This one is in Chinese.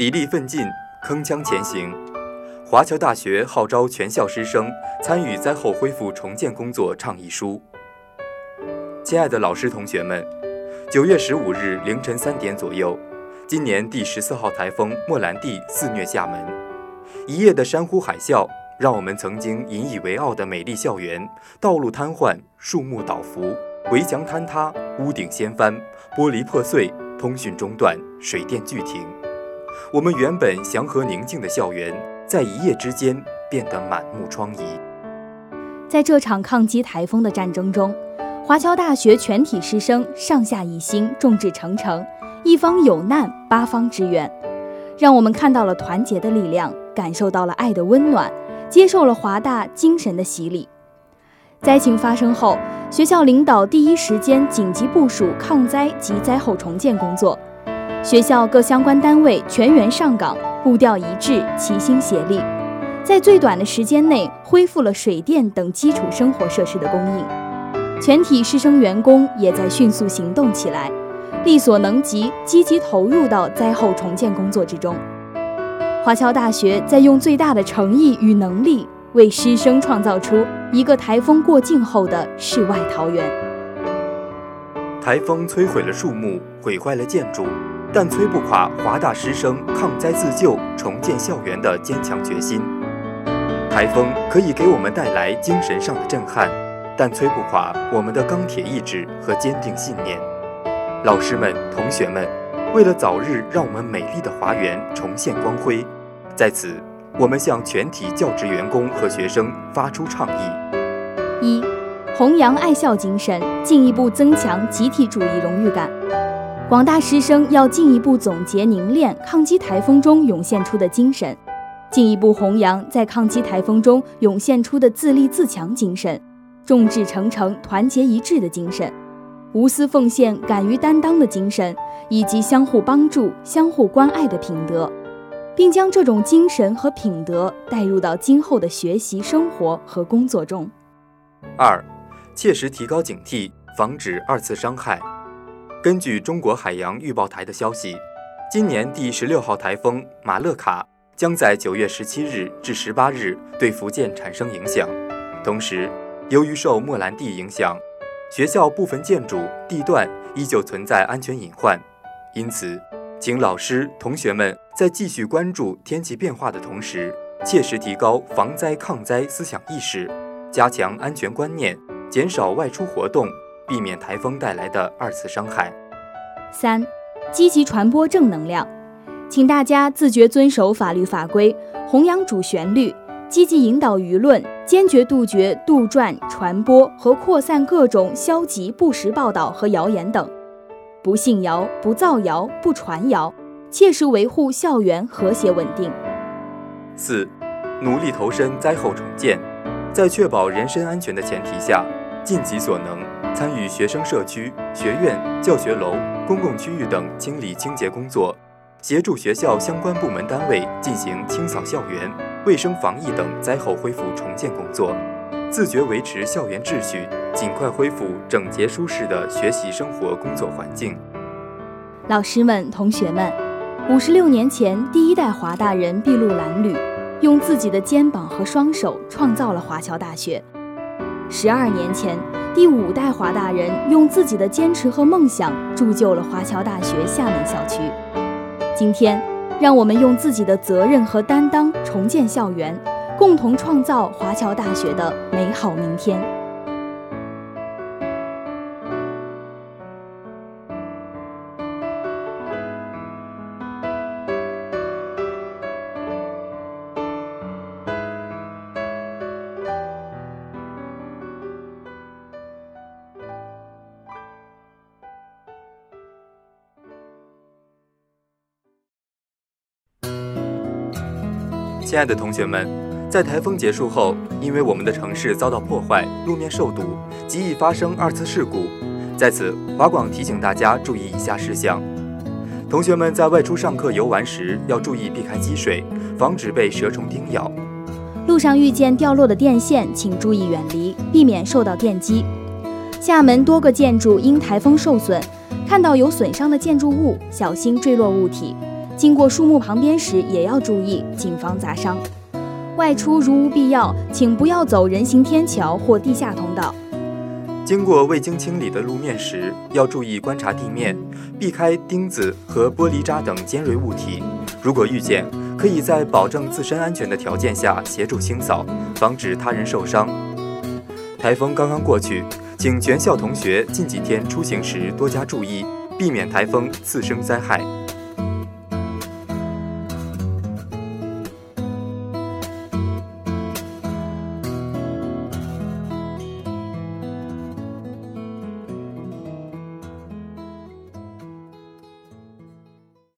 砥砺奋进，铿锵前行。华侨大学号召全校师生参与灾后恢复重建工作倡议书。亲爱的老师同学们，九月十五日凌晨三点左右，今年第十四号台风莫兰蒂肆虐厦门，一夜的山呼海啸，让我们曾经引以为傲的美丽校园，道路瘫痪，树木倒伏，围墙坍塌，屋顶掀翻，玻璃破碎，通讯中断，水电拒停。我们原本祥和宁静的校园，在一夜之间变得满目疮痍。在这场抗击台风的战争中，华侨大学全体师生上下一心，众志成城，一方有难八方支援，让我们看到了团结的力量，感受到了爱的温暖，接受了华大精神的洗礼。灾情发生后，学校领导第一时间紧急部署抗灾及灾后重建工作。学校各相关单位全员上岗，步调一致，齐心协力，在最短的时间内恢复了水电等基础生活设施的供应。全体师生员工也在迅速行动起来，力所能及，积极投入到灾后重建工作之中。华侨大学在用最大的诚意与能力，为师生创造出一个台风过境后的世外桃源。台风摧毁了树木，毁坏了建筑。但摧不垮华大师生抗灾自救、重建校园的坚强决心。台风可以给我们带来精神上的震撼，但摧不垮我们的钢铁意志和坚定信念。老师们、同学们，为了早日让我们美丽的华园重现光辉，在此，我们向全体教职员工和学生发出倡议：一、弘扬爱校精神，进一步增强集体主义荣誉感。广大师生要进一步总结凝练抗击台风中涌现出的精神，进一步弘扬在抗击台风中涌现出的自立自强精神、众志成城、团结一致的精神、无私奉献、敢于担当的精神，以及相互帮助、相互关爱的品德，并将这种精神和品德带入到今后的学习、生活和工作中。二，切实提高警惕，防止二次伤害。根据中国海洋预报台的消息，今年第十六号台风马勒卡将在九月十七日至十八日对福建产生影响。同时，由于受莫兰蒂影响，学校部分建筑地段依旧存在安全隐患，因此，请老师同学们在继续关注天气变化的同时，切实提高防灾抗灾思想意识，加强安全观念，减少外出活动。避免台风带来的二次伤害。三，积极传播正能量，请大家自觉遵守法律法规，弘扬主旋律，积极引导舆论，坚决杜绝杜撰、传播和扩散各种消极不实报道和谣言等，不信谣、不造谣、不传谣，切实维护校园和谐稳定。四，努力投身灾后重建，在确保人身安全的前提下，尽己所能。参与学生社区、学院、教学楼、公共区域等清理清洁工作，协助学校相关部门单位进行清扫校园、卫生防疫等灾后恢复重建工作，自觉维持校园秩序，尽快恢复整洁舒适的学习生活工作环境。老师们、同学们，五十六年前，第一代华大人筚路蓝缕，用自己的肩膀和双手创造了华侨大学。十二年前。第五代华大人用自己的坚持和梦想铸就了华侨大学厦门校区。今天，让我们用自己的责任和担当重建校园，共同创造华侨大学的美好明天。亲爱的同学们，在台风结束后，因为我们的城市遭到破坏，路面受堵，极易发生二次事故。在此，华广提醒大家注意以下事项：同学们在外出上课、游玩时，要注意避开积水，防止被蛇虫叮咬；路上遇见掉落的电线，请注意远离，避免受到电击。厦门多个建筑因台风受损，看到有损伤的建筑物，小心坠落物体。经过树木旁边时也要注意，谨防砸伤。外出如无必要，请不要走人行天桥或地下通道。经过未经清理的路面时，要注意观察地面，避开钉子和玻璃渣等尖锐物体。如果遇见，可以在保证自身安全的条件下协助清扫，防止他人受伤。台风刚刚过去，请全校同学近几天出行时多加注意，避免台风次生灾害。